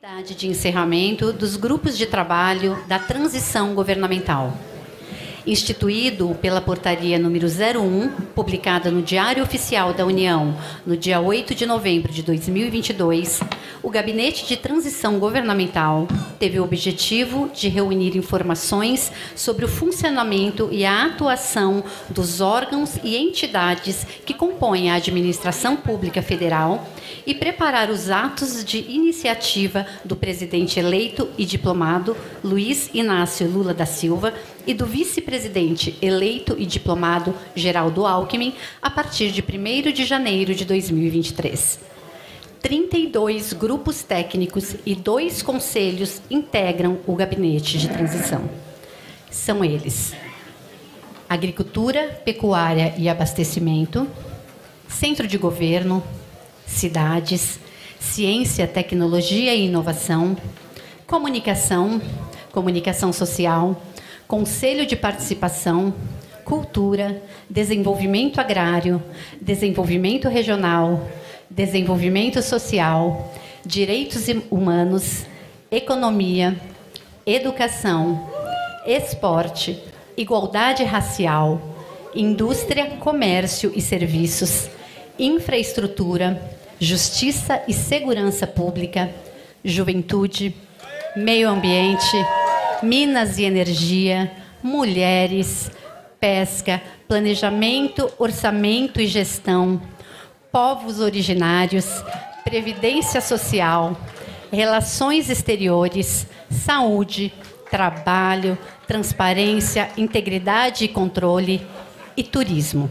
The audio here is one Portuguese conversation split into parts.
solenidade de encerramento dos grupos de trabalho da transição governamental. Instituído pela portaria número 01, publicada no Diário Oficial da União no dia 8 de novembro de 2022, o Gabinete de Transição Governamental teve o objetivo de reunir informações sobre o funcionamento e a atuação dos órgãos e entidades que compõem a administração pública federal e preparar os atos de iniciativa do presidente eleito e diplomado Luiz Inácio Lula da Silva e do vice-presidente eleito e diplomado Geraldo Alckmin a partir de 1 de janeiro de 2023. 32 grupos técnicos e dois conselhos integram o gabinete de transição. São eles: Agricultura, Pecuária e Abastecimento, Centro de Governo, Cidades, Ciência, Tecnologia e Inovação, Comunicação, Comunicação Social, Conselho de Participação, Cultura, Desenvolvimento Agrário, Desenvolvimento Regional, Desenvolvimento Social, Direitos Humanos, Economia, Educação, Esporte, Igualdade Racial, Indústria, Comércio e Serviços, Infraestrutura, Justiça e Segurança Pública, Juventude, Meio Ambiente, Minas e Energia, Mulheres, Pesca, Planejamento, Orçamento e Gestão, Povos Originários, Previdência Social, Relações Exteriores, Saúde, Trabalho, Transparência, Integridade e Controle e Turismo.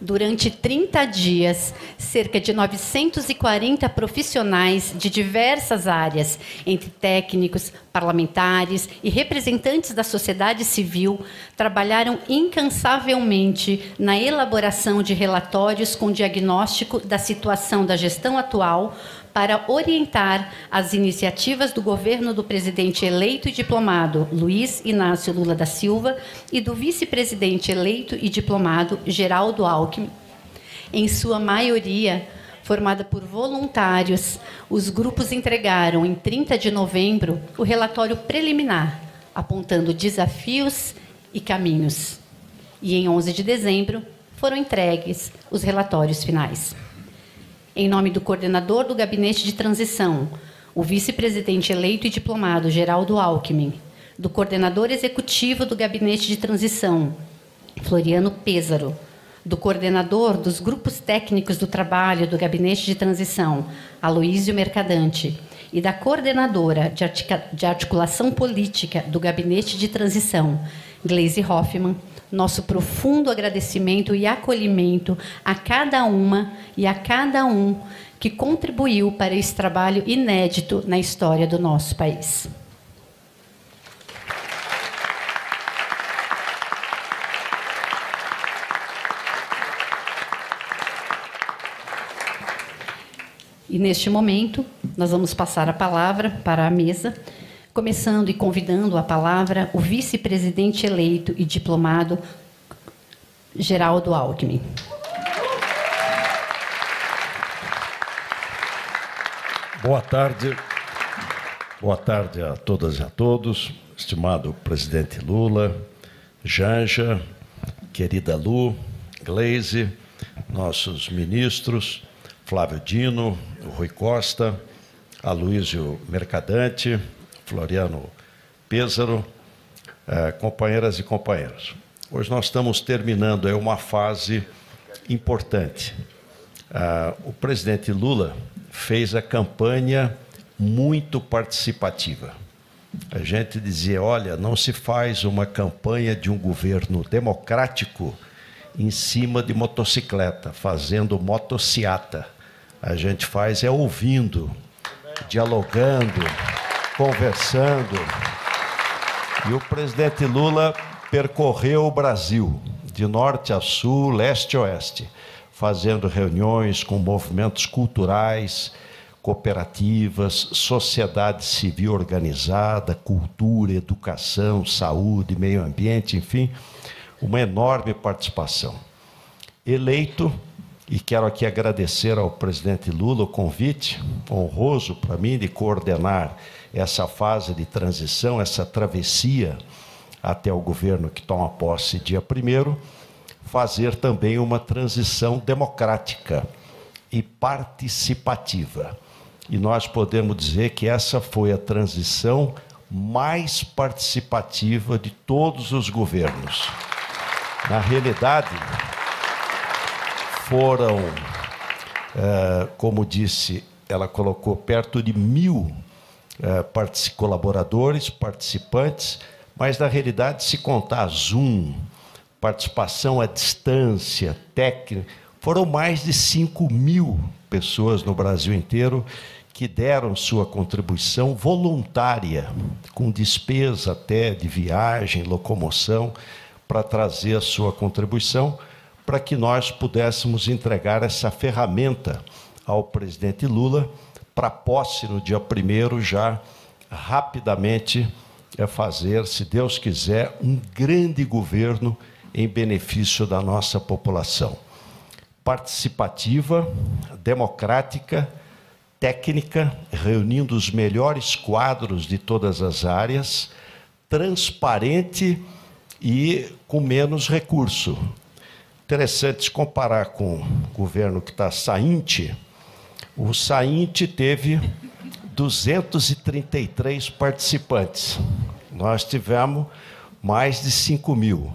Durante 30 dias, cerca de 940 profissionais de diversas áreas, entre técnicos, parlamentares e representantes da sociedade civil, trabalharam incansavelmente na elaboração de relatórios com diagnóstico da situação da gestão atual, para orientar as iniciativas do governo do presidente eleito e diplomado Luiz Inácio Lula da Silva e do vice-presidente eleito e diplomado Geraldo Alckmin. Em sua maioria, formada por voluntários, os grupos entregaram em 30 de novembro o relatório preliminar, apontando desafios e caminhos. E em 11 de dezembro foram entregues os relatórios finais em nome do coordenador do Gabinete de Transição, o vice-presidente eleito e diplomado Geraldo Alckmin, do coordenador executivo do Gabinete de Transição, Floriano Pêsaro, do coordenador dos grupos técnicos do trabalho do Gabinete de Transição, Aloísio Mercadante, e da coordenadora de articulação política do Gabinete de Transição, Gleisi Hoffmann, nosso profundo agradecimento e acolhimento a cada uma e a cada um que contribuiu para esse trabalho inédito na história do nosso país. E neste momento, nós vamos passar a palavra para a mesa começando e convidando a palavra o vice-presidente eleito e diplomado Geraldo Alckmin. Boa tarde. Boa tarde a todas e a todos, estimado presidente Lula, Janja, querida Lu, Gleise, nossos ministros, Flávio Dino, Rui Costa, Aloysio Mercadante, Floriano Pêsaro, eh, companheiras e companheiros. Hoje nós estamos terminando é uma fase importante. Ah, o presidente Lula fez a campanha muito participativa. A gente dizia: olha, não se faz uma campanha de um governo democrático em cima de motocicleta, fazendo motociata. A gente faz é ouvindo, dialogando conversando. E o presidente Lula percorreu o Brasil, de norte a sul, leste a oeste, fazendo reuniões com movimentos culturais, cooperativas, sociedade civil organizada, cultura, educação, saúde, meio ambiente, enfim, uma enorme participação. Eleito e quero aqui agradecer ao presidente Lula o convite honroso para mim de coordenar essa fase de transição, essa travessia até o governo que toma posse dia 1 fazer também uma transição democrática e participativa. E nós podemos dizer que essa foi a transição mais participativa de todos os governos. Na realidade, foram, é, como disse, ela colocou perto de mil é, colaboradores, participantes, mas na realidade, se contar Zoom, participação à distância, técnica, foram mais de 5 mil pessoas no Brasil inteiro que deram sua contribuição voluntária, com despesa até de viagem, locomoção, para trazer a sua contribuição, para que nós pudéssemos entregar essa ferramenta ao presidente Lula para posse no dia 1 já rapidamente é fazer, se Deus quiser, um grande governo em benefício da nossa população. Participativa, democrática, técnica, reunindo os melhores quadros de todas as áreas, transparente e com menos recurso. Interessante comparar com o governo que está sainte. O sainte teve 233 participantes. Nós tivemos mais de 5 mil,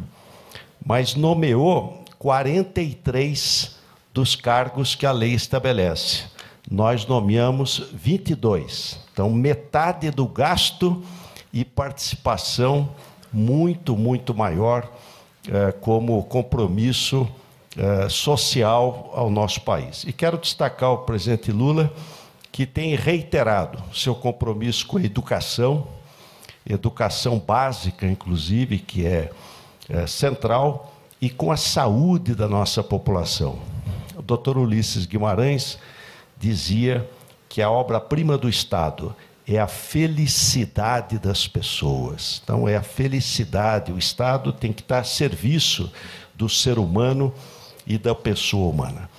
mas nomeou 43 dos cargos que a lei estabelece nós nomeamos 22. Então, metade do gasto e participação muito, muito maior eh, como compromisso eh, social ao nosso país. E quero destacar o presidente Lula, que tem reiterado seu compromisso com a educação, educação básica, inclusive, que é, é central, e com a saúde da nossa população. O doutor Ulisses Guimarães dizia que a obra-prima do Estado é a felicidade das pessoas. Então, é a felicidade. O Estado tem que estar a serviço do ser humano e da pessoa humana.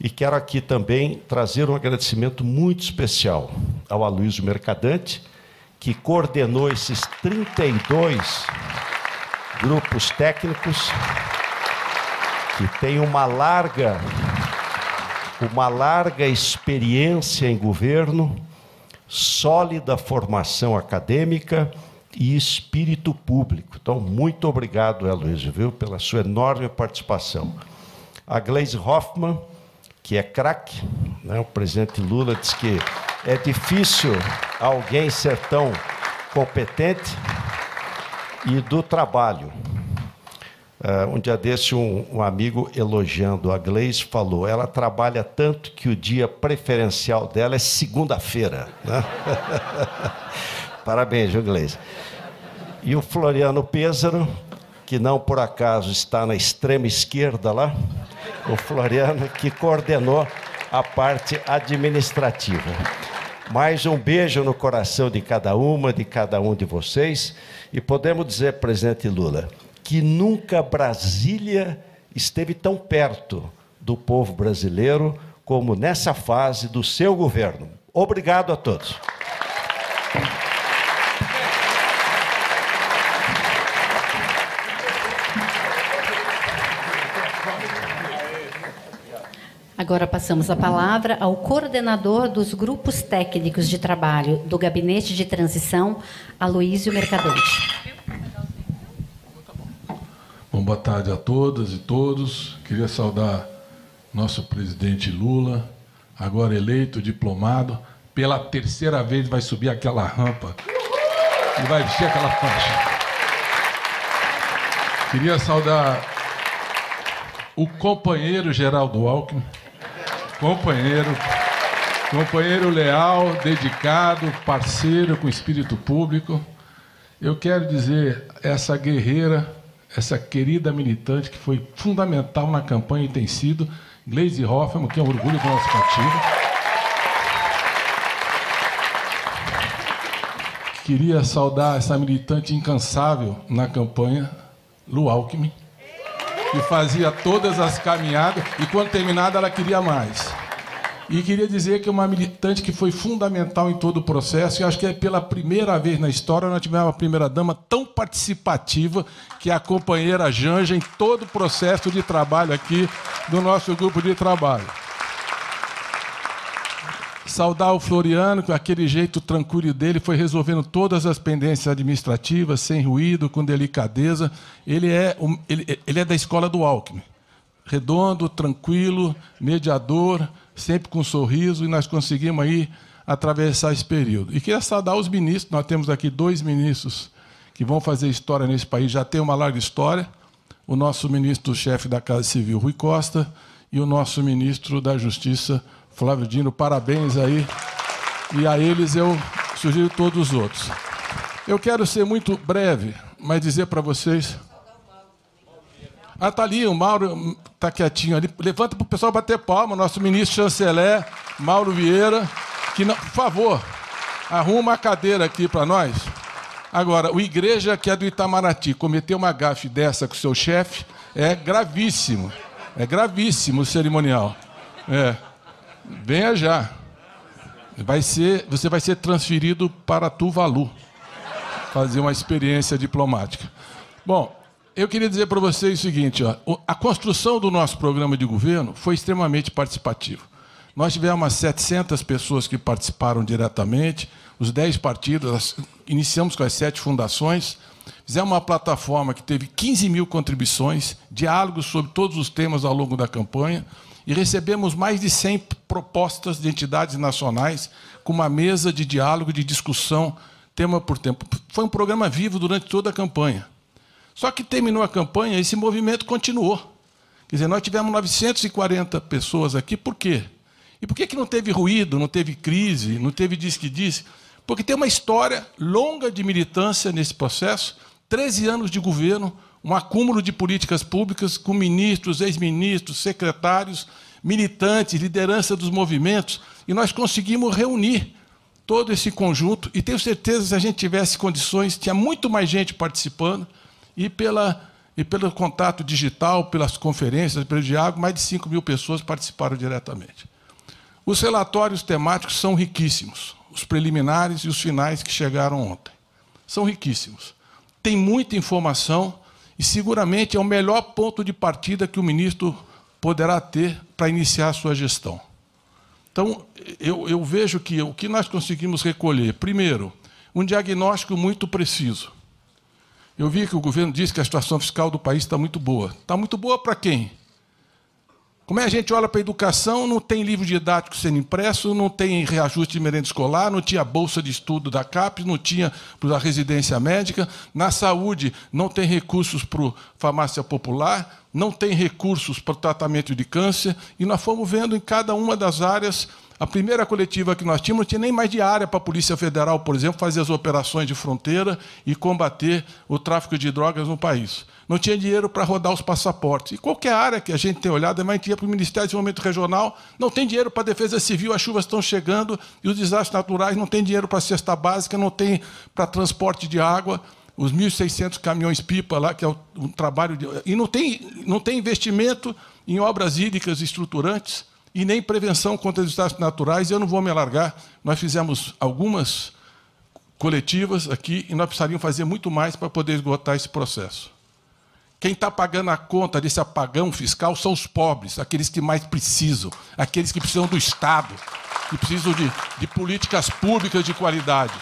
E quero aqui também trazer um agradecimento muito especial ao Aloysio Mercadante, que coordenou esses 32 grupos técnicos, que tem uma larga uma larga experiência em governo, sólida formação acadêmica e espírito público. Então, muito obrigado, Heloísio, viu, pela sua enorme participação. A Gleise Hoffmann, que é craque, né, o presidente Lula disse que é difícil alguém ser tão competente, e do trabalho. Uh, um dia desse, um, um, amigo elogiando a Gleice falou: ela trabalha tanto que o dia preferencial dela é segunda-feira. Né? Parabéns, viu, Gleice? E o Floriano Pêsaro, que não por acaso está na extrema esquerda lá, o Floriano que coordenou a parte administrativa. Mais um beijo no coração de cada uma, de cada um de vocês. E podemos dizer, presidente Lula, que nunca Brasília esteve tão perto do povo brasileiro como nessa fase do seu governo. Obrigado a todos. Agora passamos a palavra ao coordenador dos grupos técnicos de trabalho do Gabinete de Transição, Aloísio Mercadante. Bom, boa tarde a todas e todos. Queria saudar nosso presidente Lula, agora eleito, diplomado. Pela terceira vez vai subir aquela rampa e vai vestir aquela faixa. Queria saudar o companheiro Geraldo Alckmin, companheiro, companheiro leal, dedicado, parceiro com espírito público. Eu quero dizer, essa guerreira essa querida militante que foi fundamental na campanha e tem sido, Gleisi Hoffmann, que é um orgulho do nosso partido. Queria saudar essa militante incansável na campanha, Lu Alckmin. Que fazia todas as caminhadas e quando terminada ela queria mais. E queria dizer que uma militante que foi fundamental em todo o processo, e acho que é pela primeira vez na história nós tivemos uma primeira-dama tão participativa que é a companheira Janja em todo o processo de trabalho aqui do nosso grupo de trabalho. Saudar o Floriano, com aquele jeito tranquilo dele, foi resolvendo todas as pendências administrativas, sem ruído, com delicadeza. Ele é, ele, ele é da escola do Alckmin. Redondo, tranquilo, mediador, sempre com um sorriso, e nós conseguimos aí atravessar esse período. E queria saudar os ministros, nós temos aqui dois ministros que vão fazer história nesse país, já tem uma larga história, o nosso ministro-chefe da Casa Civil, Rui Costa, e o nosso ministro da Justiça, Flávio Dino. Parabéns aí. E a eles eu sugiro todos os outros. Eu quero ser muito breve, mas dizer para vocês ah, tá ali, o Mauro tá quietinho ali. Levanta para o pessoal bater palma, nosso ministro chanceler, Mauro Vieira, que não, por favor, arruma a cadeira aqui para nós. Agora, o igreja que é do Itamaraty cometer uma gafe dessa com o seu chefe é gravíssimo. É gravíssimo o cerimonial. É. Venha já. Vai ser, você vai ser transferido para Tuvalu. Fazer uma experiência diplomática. Bom, eu queria dizer para vocês o seguinte: ó, a construção do nosso programa de governo foi extremamente participativa. Nós tivemos umas 700 pessoas que participaram diretamente, os 10 partidos, iniciamos com as sete fundações, fizemos uma plataforma que teve 15 mil contribuições, diálogos sobre todos os temas ao longo da campanha, e recebemos mais de 100 propostas de entidades nacionais com uma mesa de diálogo, de discussão, tema por tempo. Foi um programa vivo durante toda a campanha. Só que terminou a campanha, esse movimento continuou. Quer dizer, nós tivemos 940 pessoas aqui, por quê? E por que, que não teve ruído, não teve crise, não teve diz que disse? Porque tem uma história longa de militância nesse processo, 13 anos de governo, um acúmulo de políticas públicas com ministros, ex-ministros, secretários, militantes, liderança dos movimentos, e nós conseguimos reunir todo esse conjunto, e tenho certeza se a gente tivesse condições, tinha muito mais gente participando, e, pela, e pelo contato digital, pelas conferências, pelo diálogo, mais de 5 mil pessoas participaram diretamente. Os relatórios temáticos são riquíssimos, os preliminares e os finais que chegaram ontem. São riquíssimos. Tem muita informação e seguramente é o melhor ponto de partida que o ministro poderá ter para iniciar a sua gestão. Então, eu, eu vejo que o que nós conseguimos recolher, primeiro, um diagnóstico muito preciso eu vi que o governo disse que a situação fiscal do país está muito boa. Está muito boa para quem? Como é a gente olha para a educação, não tem livro didático sendo impresso, não tem reajuste de merenda escolar, não tinha bolsa de estudo da CAPES, não tinha para a residência médica. Na saúde, não tem recursos para farmácia popular, não tem recursos para o tratamento de câncer. E nós fomos vendo em cada uma das áreas a primeira coletiva que nós tínhamos não tinha nem mais diária para a Polícia Federal, por exemplo, fazer as operações de fronteira e combater o tráfico de drogas no país. Não tinha dinheiro para rodar os passaportes. E qualquer área que a gente tem olhado, a gente ia para o Ministério de Desenvolvimento Regional, não tem dinheiro para a defesa civil, as chuvas estão chegando e os desastres naturais, não tem dinheiro para a cesta básica, não tem para transporte de água os 1.600 caminhões-pipa lá, que é um trabalho. De... E não tem, não tem investimento em obras hídricas estruturantes e nem prevenção contra os desastres naturais. Eu não vou me alargar, nós fizemos algumas coletivas aqui e nós precisaríamos fazer muito mais para poder esgotar esse processo. Quem está pagando a conta desse apagão fiscal são os pobres, aqueles que mais precisam, aqueles que precisam do Estado, que precisam de, de políticas públicas de qualidade.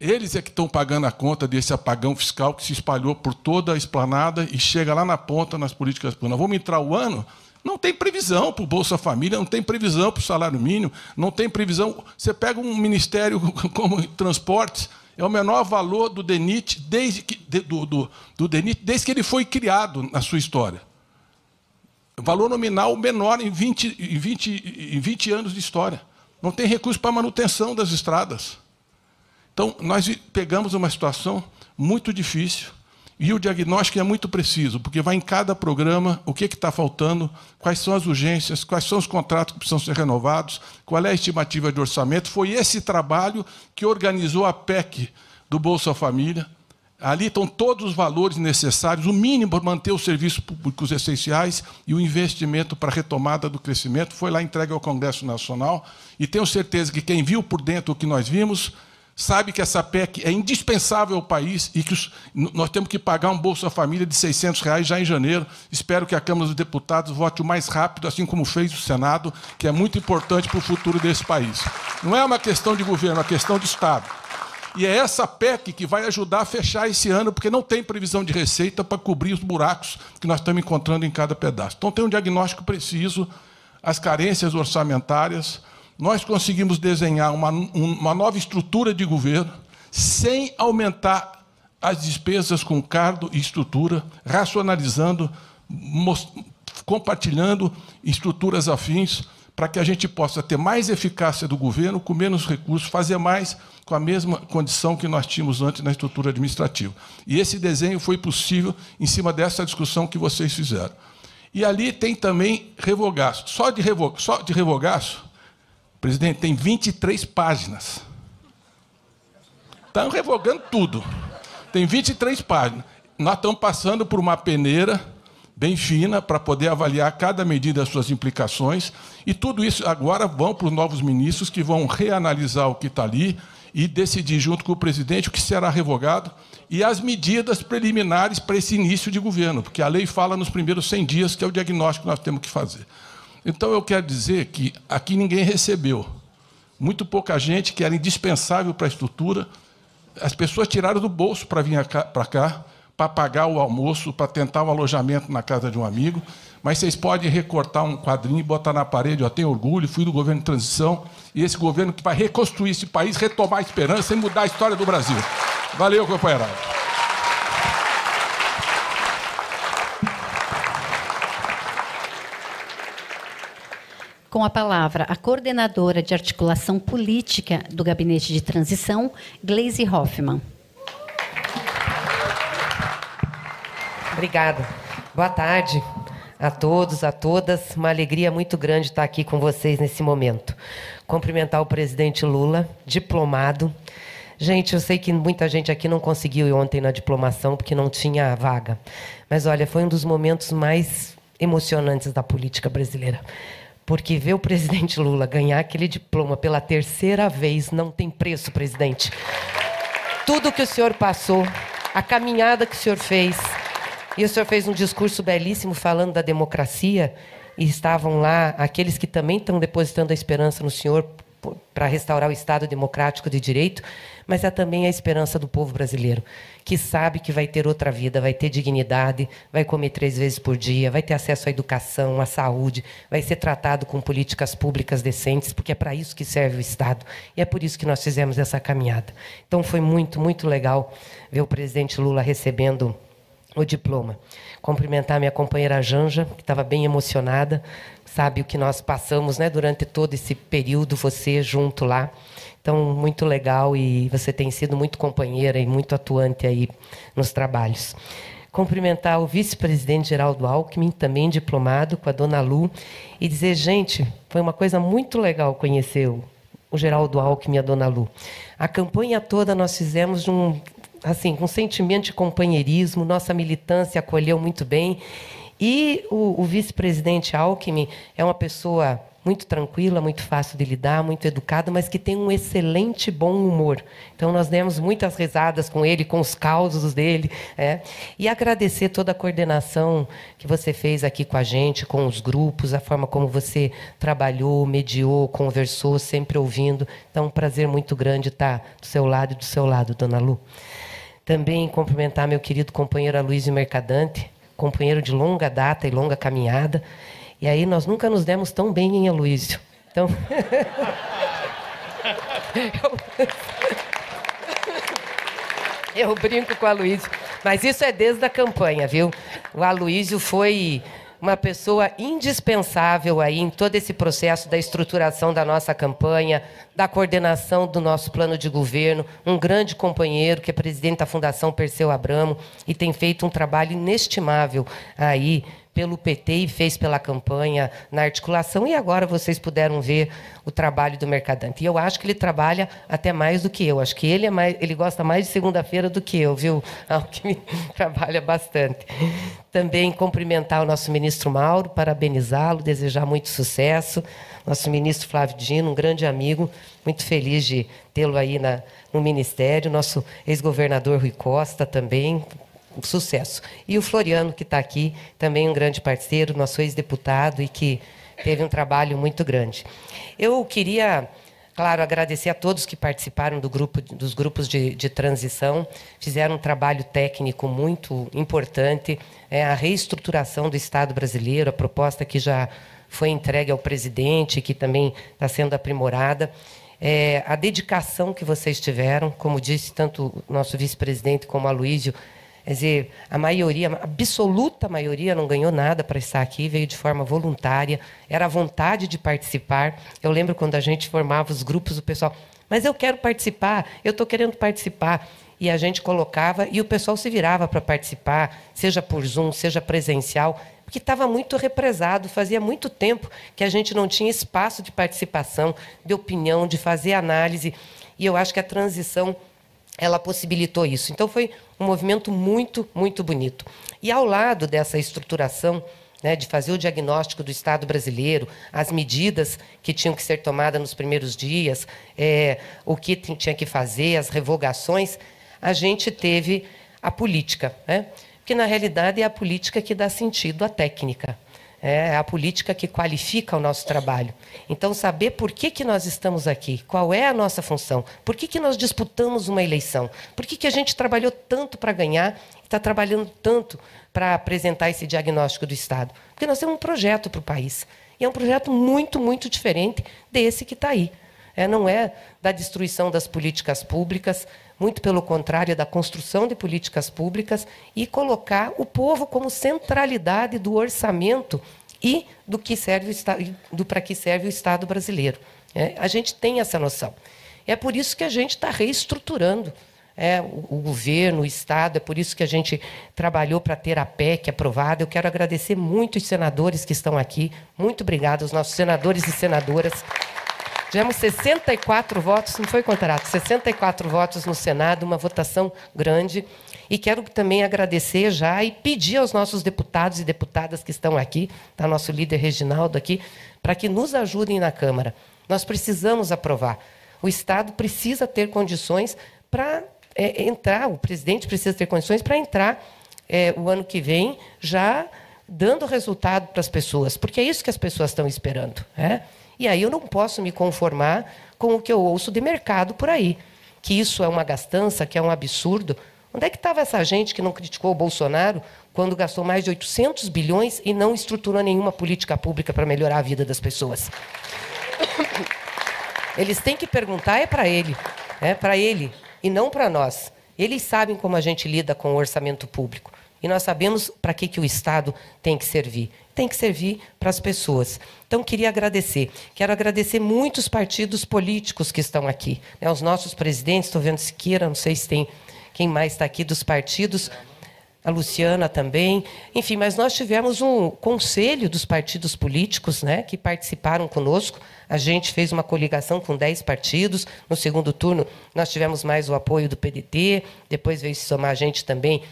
Eles é que estão pagando a conta desse apagão fiscal que se espalhou por toda a esplanada e chega lá na ponta nas políticas públicas. Vamos entrar o ano não tem previsão para o Bolsa Família, não tem previsão para o salário mínimo, não tem previsão. Você pega um ministério como transportes, é o menor valor do DENIT desde que, do, do, do DENIT desde que ele foi criado na sua história. Valor nominal menor em 20, em 20, em 20 anos de história. Não tem recurso para manutenção das estradas. Então, nós pegamos uma situação muito difícil e o diagnóstico é muito preciso, porque vai em cada programa o que está faltando, quais são as urgências, quais são os contratos que precisam ser renovados, qual é a estimativa de orçamento. Foi esse trabalho que organizou a PEC do Bolsa Família. Ali estão todos os valores necessários, o mínimo para manter os serviços públicos essenciais e o investimento para a retomada do crescimento. Foi lá entregue ao Congresso Nacional e tenho certeza que quem viu por dentro o que nós vimos sabe que essa PEC é indispensável ao país e que os, nós temos que pagar um Bolsa Família de 600 reais já em janeiro. Espero que a Câmara dos Deputados vote o mais rápido, assim como fez o Senado, que é muito importante para o futuro desse país. Não é uma questão de governo, é uma questão de Estado. E é essa PEC que vai ajudar a fechar esse ano, porque não tem previsão de receita para cobrir os buracos que nós estamos encontrando em cada pedaço. Então, tem um diagnóstico preciso, as carências orçamentárias. Nós conseguimos desenhar uma, uma nova estrutura de governo sem aumentar as despesas com cargo e estrutura, racionalizando, compartilhando estruturas afins para que a gente possa ter mais eficácia do governo com menos recursos, fazer mais com a mesma condição que nós tínhamos antes na estrutura administrativa. E esse desenho foi possível em cima dessa discussão que vocês fizeram. E ali tem também revogaço. Só de, revo, só de revogaço, presidente, tem 23 páginas. Estão revogando tudo. Tem 23 páginas. Nós estamos passando por uma peneira bem fina para poder avaliar cada medida as suas implicações. E tudo isso agora vão para os novos ministros que vão reanalisar o que está ali e decidir junto com o presidente o que será revogado e as medidas preliminares para esse início de governo, porque a lei fala nos primeiros 100 dias, que é o diagnóstico que nós temos que fazer. Então, eu quero dizer que aqui ninguém recebeu. Muito pouca gente, que era indispensável para a estrutura, as pessoas tiraram do bolso para vir para cá para pagar o almoço, para tentar o alojamento na casa de um amigo, mas vocês podem recortar um quadrinho e botar na parede. Eu tenho orgulho, fui do governo de transição, e esse governo que vai reconstruir esse país, retomar a esperança e mudar a história do Brasil. Valeu, companheirada. Com a palavra, a coordenadora de articulação política do Gabinete de Transição, Gleisi Hoffmann. Obrigada. Boa tarde a todos, a todas. Uma alegria muito grande estar aqui com vocês nesse momento. Cumprimentar o presidente Lula, diplomado. Gente, eu sei que muita gente aqui não conseguiu ir ontem na diplomação porque não tinha vaga. Mas olha, foi um dos momentos mais emocionantes da política brasileira. Porque ver o presidente Lula ganhar aquele diploma pela terceira vez não tem preço, presidente. Tudo que o senhor passou, a caminhada que o senhor fez, e o senhor fez um discurso belíssimo falando da democracia, e estavam lá aqueles que também estão depositando a esperança no senhor para restaurar o Estado democrático de direito, mas é também a esperança do povo brasileiro, que sabe que vai ter outra vida, vai ter dignidade, vai comer três vezes por dia, vai ter acesso à educação, à saúde, vai ser tratado com políticas públicas decentes, porque é para isso que serve o Estado. E é por isso que nós fizemos essa caminhada. Então foi muito, muito legal ver o presidente Lula recebendo o diploma. Cumprimentar minha companheira Janja, que estava bem emocionada, sabe o que nós passamos né, durante todo esse período, você junto lá. Então, muito legal e você tem sido muito companheira e muito atuante aí nos trabalhos. Cumprimentar o vice-presidente Geraldo Alckmin, também diplomado, com a dona Lu, e dizer, gente, foi uma coisa muito legal conhecer o, Geraldo Alckmin e a dona Lu. A campanha toda nós fizemos de um assim, com sentimento de companheirismo, nossa militância acolheu muito bem. E o, o vice-presidente Alckmin é uma pessoa muito tranquila, muito fácil de lidar, muito educada, mas que tem um excelente bom humor. Então nós demos muitas risadas com ele, com os causos dele, é. e agradecer toda a coordenação que você fez aqui com a gente, com os grupos, a forma como você trabalhou, mediou, conversou, sempre ouvindo. Então um prazer muito grande estar do seu lado e do seu lado, Dona Lu. Também cumprimentar meu querido companheiro Aloysio Mercadante, companheiro de longa data e longa caminhada. E aí nós nunca nos demos tão bem em Aloysio. Então. Eu brinco com o Aloysio. Mas isso é desde a campanha, viu? O Aloysio foi uma pessoa indispensável aí em todo esse processo da estruturação da nossa campanha, da coordenação do nosso plano de governo, um grande companheiro que é presidente da Fundação Perseu Abramo e tem feito um trabalho inestimável aí pelo PT e fez pela campanha na articulação, e agora vocês puderam ver o trabalho do Mercadante. E eu acho que ele trabalha até mais do que eu. Acho que ele, é mais, ele gosta mais de segunda-feira do que eu, viu? Alckmin trabalha bastante. Também cumprimentar o nosso ministro Mauro, parabenizá-lo, desejar muito sucesso. Nosso ministro Flávio Dino, um grande amigo, muito feliz de tê-lo aí na, no Ministério. Nosso ex-governador Rui Costa também, sucesso. E o Floriano, que está aqui, também um grande parceiro, nosso ex-deputado e que teve um trabalho muito grande. Eu queria, claro, agradecer a todos que participaram do grupo, dos grupos de, de transição, fizeram um trabalho técnico muito importante, é, a reestruturação do Estado brasileiro, a proposta que já foi entregue ao presidente, que também está sendo aprimorada. É, a dedicação que vocês tiveram, como disse tanto o nosso vice-presidente como a Luísio, Quer dizer, a maioria, a absoluta maioria não ganhou nada para estar aqui, veio de forma voluntária, era a vontade de participar. Eu lembro quando a gente formava os grupos, o pessoal, mas eu quero participar, eu estou querendo participar. E a gente colocava e o pessoal se virava para participar, seja por Zoom, seja presencial, porque estava muito represado. Fazia muito tempo que a gente não tinha espaço de participação, de opinião, de fazer análise. E eu acho que a transição ela possibilitou isso. Então foi um movimento muito, muito bonito. E ao lado dessa estruturação, né, de fazer o diagnóstico do Estado brasileiro, as medidas que tinham que ser tomadas nos primeiros dias, é, o que tinha que fazer, as revogações, a gente teve a política, né? na realidade é a política que dá sentido à técnica. É a política que qualifica o nosso trabalho. Então, saber por que, que nós estamos aqui, qual é a nossa função, por que, que nós disputamos uma eleição, por que, que a gente trabalhou tanto para ganhar está trabalhando tanto para apresentar esse diagnóstico do Estado. Porque nós temos um projeto para o país. E é um projeto muito, muito diferente desse que está aí. É, não é da destruição das políticas públicas, muito pelo contrário, é da construção de políticas públicas e colocar o povo como centralidade do orçamento e do que serve do para que serve o Estado brasileiro. É, a gente tem essa noção. É por isso que a gente está reestruturando é, o, o, governo, o Estado, é por isso que a gente trabalhou para ter a PEC aprovada. Eu quero agradecer muito os senadores que estão aqui. Muito obrigado aos nossos senadores e senadoras. Tivemos 64 votos, não foi, Contarato? 64 votos no Senado, uma votação grande. E quero também agradecer já e pedir aos nossos deputados e deputadas que estão aqui, está nosso líder Reginaldo aqui, para que nos ajudem na Câmara. Nós precisamos aprovar. O Estado precisa ter condições para é, entrar, o presidente precisa ter condições para entrar é, o ano que vem já dando resultado para as pessoas, porque é isso que as pessoas estão esperando. Né? E aí eu não posso me conformar com o que eu ouço de mercado por aí, que isso é uma gastança, que é um absurdo. Onde é que estava essa gente que não criticou o Bolsonaro quando gastou mais de 800 bilhões e não estruturou nenhuma política pública para melhorar a vida das pessoas? Eles têm que perguntar é para ele, é para ele e não para nós. Eles sabem como a gente lida com o orçamento público. E nós sabemos para que, que o Estado tem que servir. Tem que servir para as pessoas. Então, queria agradecer. Quero agradecer muitos partidos políticos que estão aqui. Né? Os nossos presidentes, estou vendo Siqueira, não sei se tem quem mais está aqui dos partidos. A Luciana também. Enfim, mas nós tivemos um conselho dos partidos políticos né, que participaram conosco. A gente fez uma coligação com 10 partidos. No segundo turno, nós tivemos mais o apoio do PDT. Depois veio se somar a gente também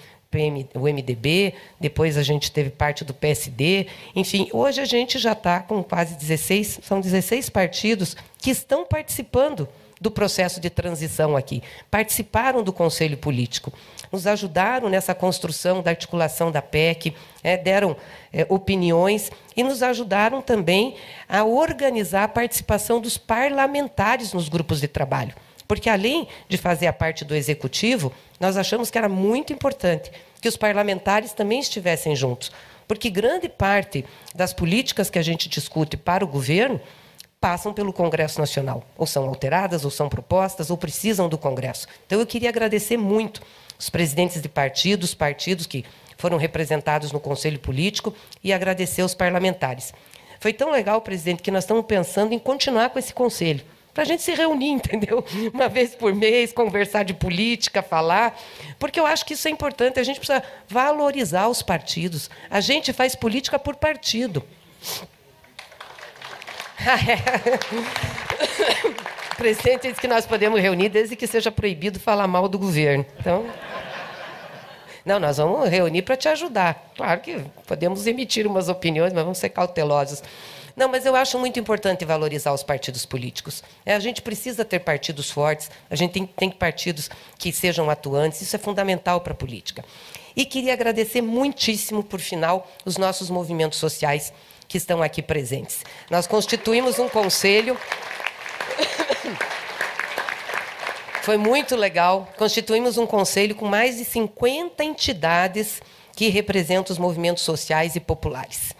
o MDB, depois a gente teve parte do PSD. Enfim, hoje a gente já está com quase 16, são 16 partidos que estão participando do processo de transição aqui. Participaram do Conselho Político, nos ajudaram nessa construção da articulação da PEC, é, deram é, opiniões e nos ajudaram também a organizar a participação dos parlamentares nos grupos de trabalho. Porque, além de fazer a parte do executivo, nós achamos que era muito importante que os parlamentares também estivessem juntos. Porque grande parte das políticas que a gente discute para o governo passam pelo Congresso Nacional. Ou são alteradas, ou são propostas, ou precisam do Congresso. Então, eu queria agradecer muito os presidentes de partidos, partidos que foram representados no Conselho Político, e agradecer os parlamentares. Foi tão legal, presidente, que nós estamos pensando em continuar com esse conselho para a gente se reunir, entendeu? Uma vez por mês, conversar de política, falar, porque eu acho que isso é importante. A gente precisa valorizar os partidos. A gente faz política por partido. o presidente diz que nós podemos reunir desde que seja proibido falar mal do governo. Então. Não, nós vamos reunir para te ajudar. Claro que podemos emitir umas opiniões, mas vamos ser cautelosos. Não, mas eu acho muito importante valorizar os partidos políticos. É, a gente precisa ter partidos fortes, a gente tem, tem partidos que sejam atuantes, isso é fundamental para a política. E queria agradecer muitíssimo, por final, os nossos movimentos sociais que estão aqui presentes. Nós constituímos um conselho. Foi muito legal. Constituímos um conselho com mais de 50 entidades que representam os movimentos sociais e populares.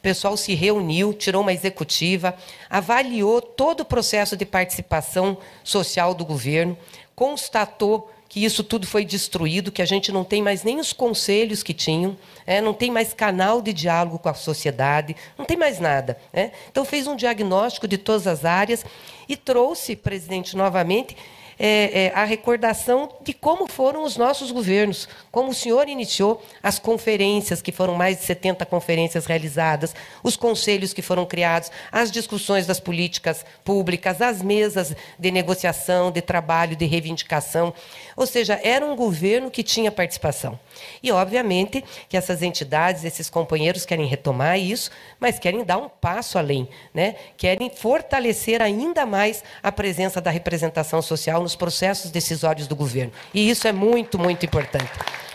O pessoal se reuniu, tirou uma executiva, avaliou todo o processo de participação social do governo, constatou que isso tudo foi destruído, que a gente não tem mais nem os conselhos que tinham, é, não tem mais canal de diálogo com a sociedade, não tem mais nada. É. Então, fez um diagnóstico de todas as áreas e trouxe, presidente, novamente, é, é, a recordação de como foram os nossos governos, como o senhor iniciou as conferências, que foram mais de 70 conferências realizadas, os conselhos que foram criados, as discussões das políticas públicas, as mesas de negociação, de trabalho, de reivindicação. Ou seja, era um governo que tinha participação. E, obviamente, que essas entidades, esses companheiros querem retomar isso, mas querem dar um passo além, né? querem fortalecer ainda mais a presença da representação social nos processos decisórios do governo. E isso é muito, muito importante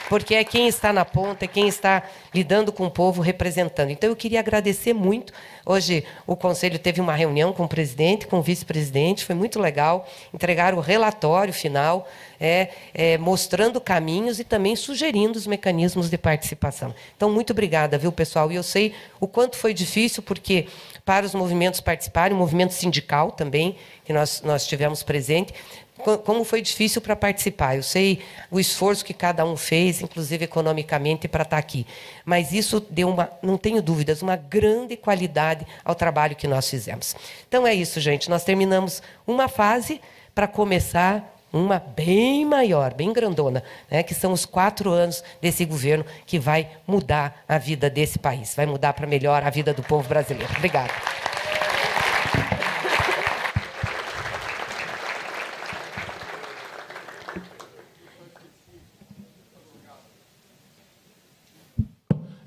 porque é quem está na ponta, é quem está lidando com o povo, representando. Então, eu queria agradecer muito. Hoje, o Conselho teve uma reunião com o presidente, com o vice-presidente, foi muito legal. Entregaram o relatório final, é, é, mostrando caminhos e também sugerindo os mecanismos de participação. Então, muito obrigada, viu, pessoal? E eu sei o quanto foi difícil, porque para os movimentos participarem, o movimento sindical também, que nós, nós tivemos presente, como foi difícil para participar. Eu sei o esforço que cada um fez, inclusive economicamente, para estar tá aqui. Mas isso deu uma, não tenho dúvidas, uma grande qualidade ao trabalho que nós fizemos. Então é isso, gente. Nós terminamos uma fase para começar uma bem maior, bem grandona, né, que são os quatro anos desse governo que vai mudar a vida desse país, vai mudar para melhor a vida do povo brasileiro. Obrigada.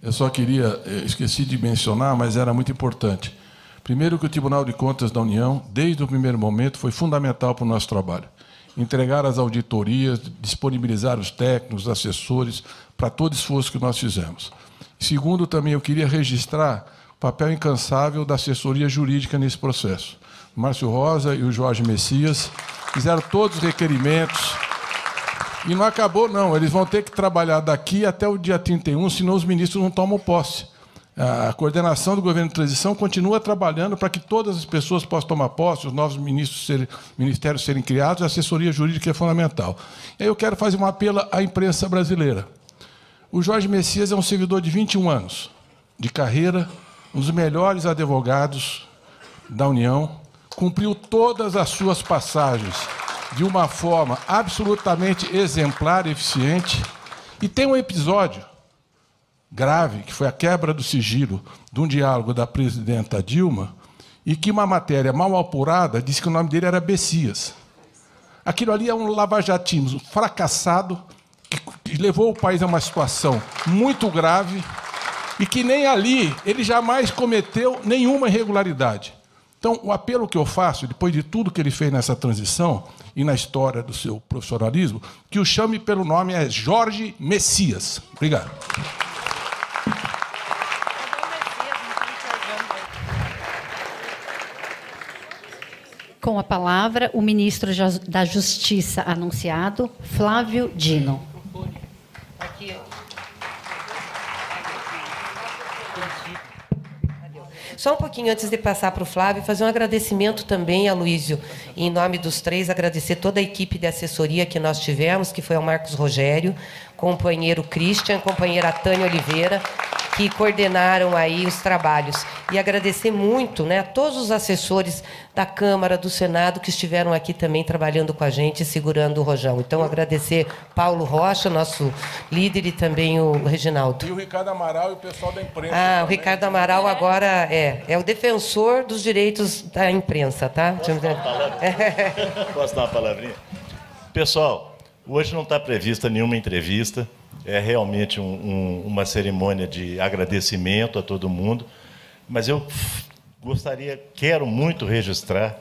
Eu só queria, eh, esqueci de mencionar, mas era muito importante. Primeiro, que o Tribunal de Contas da União, desde o primeiro momento, foi fundamental para o nosso trabalho. Entregar as auditorias, disponibilizar os técnicos, os assessores, para todo esforço que nós fizemos. Segundo, também eu queria registrar o papel incansável da assessoria jurídica nesse processo. Márcio Rosa e o Jorge Messias fizeram todos os requerimentos, e não acabou, não. Eles vão ter que trabalhar daqui até o dia 31, senão os ministros não tomam posse. A coordenação do governo de transição continua trabalhando para que todas as pessoas possam tomar posse, os novos ministros ministérios serem criados, a assessoria jurídica é fundamental. E aí eu quero fazer um apelo à imprensa brasileira. O Jorge Messias é um servidor de 21 anos de carreira, um dos melhores advogados da União, cumpriu todas as suas passagens de uma forma absolutamente exemplar eficiente. E tem um episódio grave, que foi a quebra do sigilo de um diálogo da presidenta Dilma, e que uma matéria mal apurada disse que o nome dele era Bessias. Aquilo ali é um lavajatismo fracassado, que levou o país a uma situação muito grave, e que nem ali ele jamais cometeu nenhuma irregularidade. Então, o apelo que eu faço, depois de tudo que ele fez nessa transição e na história do seu profissionalismo, que o chame pelo nome é Jorge Messias. Obrigado. Com a palavra, o ministro da Justiça anunciado, Flávio Dino. Aqui, Só um pouquinho antes de passar para o Flávio, fazer um agradecimento também a Luísio, em nome dos três, agradecer toda a equipe de assessoria que nós tivemos, que foi ao Marcos Rogério, companheiro Christian, companheira Tânia Oliveira, que coordenaram aí os trabalhos. E agradecer muito né, a todos os assessores da Câmara, do Senado, que estiveram aqui também trabalhando com a gente, segurando o rojão. Então, agradecer Paulo Rocha, nosso líder, e também o Reginaldo. E o Ricardo Amaral e o pessoal da imprensa. Ah, também. o Ricardo Amaral agora é, é o defensor dos direitos da imprensa, tá? Posso dar uma palavrinha? Pessoal, hoje não está prevista nenhuma entrevista. É realmente um, um, uma cerimônia de agradecimento a todo mundo. Mas eu gostaria, quero muito registrar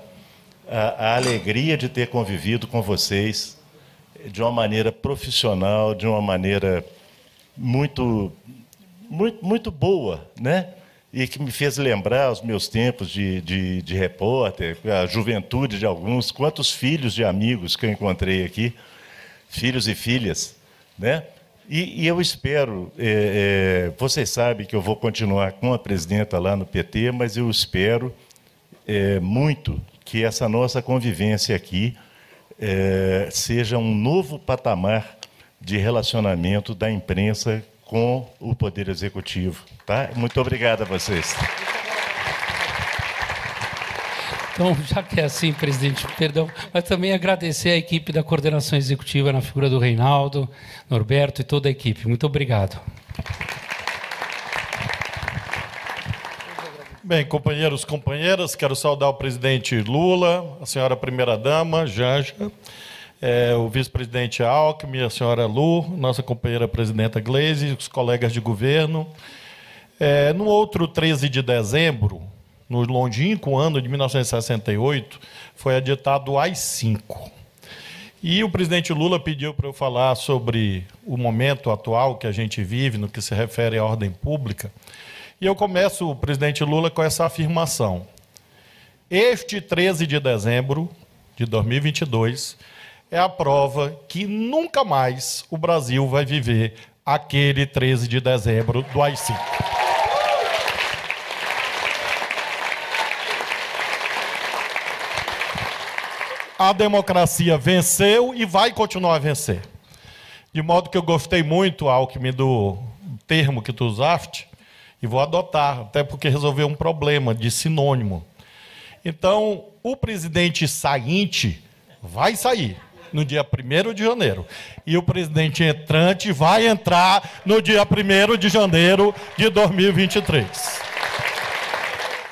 a, a alegria de ter convivido com vocês de uma maneira profissional, de uma maneira muito, muito, muito boa, né? E que me fez lembrar os meus tempos de, de, de repórter, a juventude de alguns, quantos filhos de amigos que eu encontrei aqui, filhos e filhas, né? E, e eu espero, é, é, vocês sabem que eu vou continuar com a presidenta lá no PT, mas eu espero é, muito que essa nossa convivência aqui é, seja um novo patamar de relacionamento da imprensa com o Poder Executivo. Tá? Muito obrigado a vocês. Então, já que é assim, presidente, perdão, mas também agradecer a equipe da coordenação executiva na figura do Reinaldo, Norberto e toda a equipe. Muito obrigado. Bem, companheiros, companheiras, quero saudar o presidente Lula, a senhora primeira-dama, Janja, é, o vice-presidente Alckmin, a senhora Lu, nossa companheira presidenta Gleisi, os colegas de governo. É, no outro 13 de dezembro, no longínquo ano de 1968, foi editado o AI-5. E o presidente Lula pediu para eu falar sobre o momento atual que a gente vive no que se refere à ordem pública. E eu começo, o presidente Lula, com essa afirmação. Este 13 de dezembro de 2022 é a prova que nunca mais o Brasil vai viver aquele 13 de dezembro do AI-5. A democracia venceu e vai continuar a vencer. De modo que eu gostei muito, Alckmin, do termo que tu usaste, e vou adotar, até porque resolveu um problema de sinônimo. Então, o presidente sainte vai sair no dia 1 de janeiro. E o presidente entrante vai entrar no dia 1 de janeiro de 2023.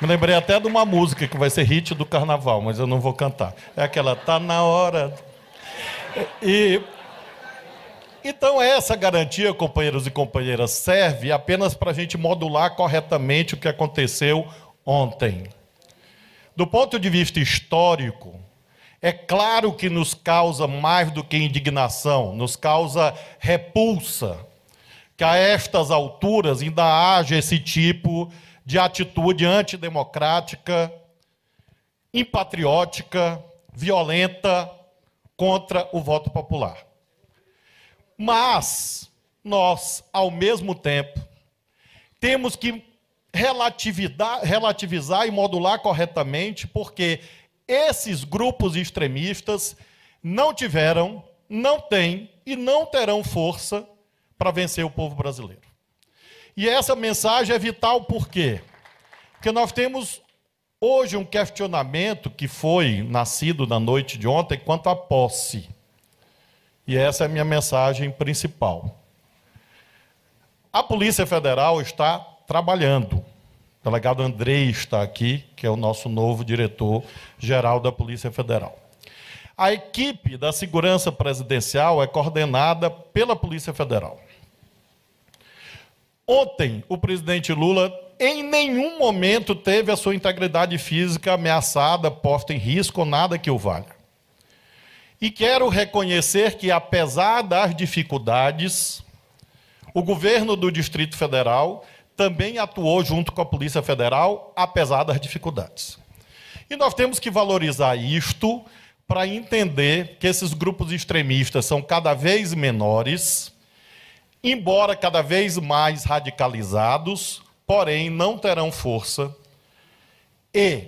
Me lembrei até de uma música que vai ser hit do carnaval, mas eu não vou cantar. É aquela Tá na hora. E então essa garantia, companheiros e companheiras, serve apenas para a gente modular corretamente o que aconteceu ontem. Do ponto de vista histórico, é claro que nos causa mais do que indignação, nos causa repulsa que a estas alturas ainda haja esse tipo de de atitude antidemocrática, impatriótica, violenta contra o voto popular. Mas nós, ao mesmo tempo, temos que relativizar, relativizar e modular corretamente, porque esses grupos extremistas não tiveram, não têm e não terão força para vencer o povo brasileiro. E essa mensagem é vital por quê? Porque nós temos hoje um questionamento que foi nascido na noite de ontem quanto à posse. E essa é a minha mensagem principal. A Polícia Federal está trabalhando. O delegado Andrei está aqui, que é o nosso novo diretor-geral da Polícia Federal. A equipe da segurança presidencial é coordenada pela Polícia Federal. Ontem, o presidente Lula em nenhum momento teve a sua integridade física ameaçada, posta em risco nada que o valha. E quero reconhecer que, apesar das dificuldades, o governo do Distrito Federal também atuou junto com a Polícia Federal, apesar das dificuldades. E nós temos que valorizar isto para entender que esses grupos extremistas são cada vez menores embora cada vez mais radicalizados, porém não terão força. E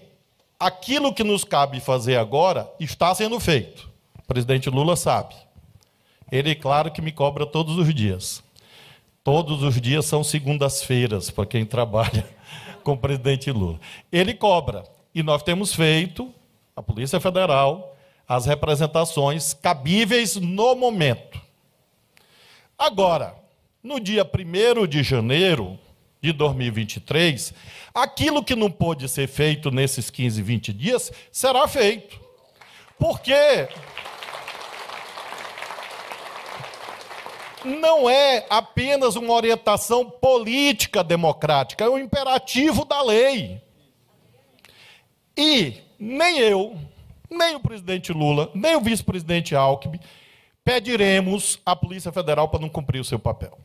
aquilo que nos cabe fazer agora está sendo feito. O presidente Lula sabe. Ele, claro, que me cobra todos os dias. Todos os dias são segundas-feiras para quem trabalha com o presidente Lula. Ele cobra. E nós temos feito, a Polícia Federal, as representações cabíveis no momento. Agora, no dia 1 de janeiro de 2023, aquilo que não pôde ser feito nesses 15, 20 dias será feito. Porque não é apenas uma orientação política democrática, é um imperativo da lei. E nem eu, nem o presidente Lula, nem o vice-presidente Alckmin pediremos à Polícia Federal para não cumprir o seu papel.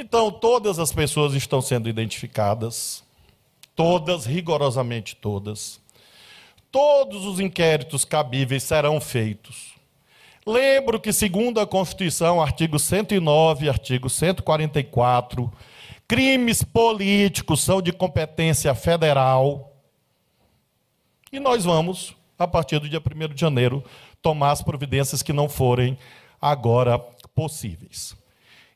Então, todas as pessoas estão sendo identificadas, todas, rigorosamente todas. Todos os inquéritos cabíveis serão feitos. Lembro que, segundo a Constituição, artigo 109, artigo 144, crimes políticos são de competência federal. E nós vamos, a partir do dia 1 de janeiro, tomar as providências que não forem agora possíveis.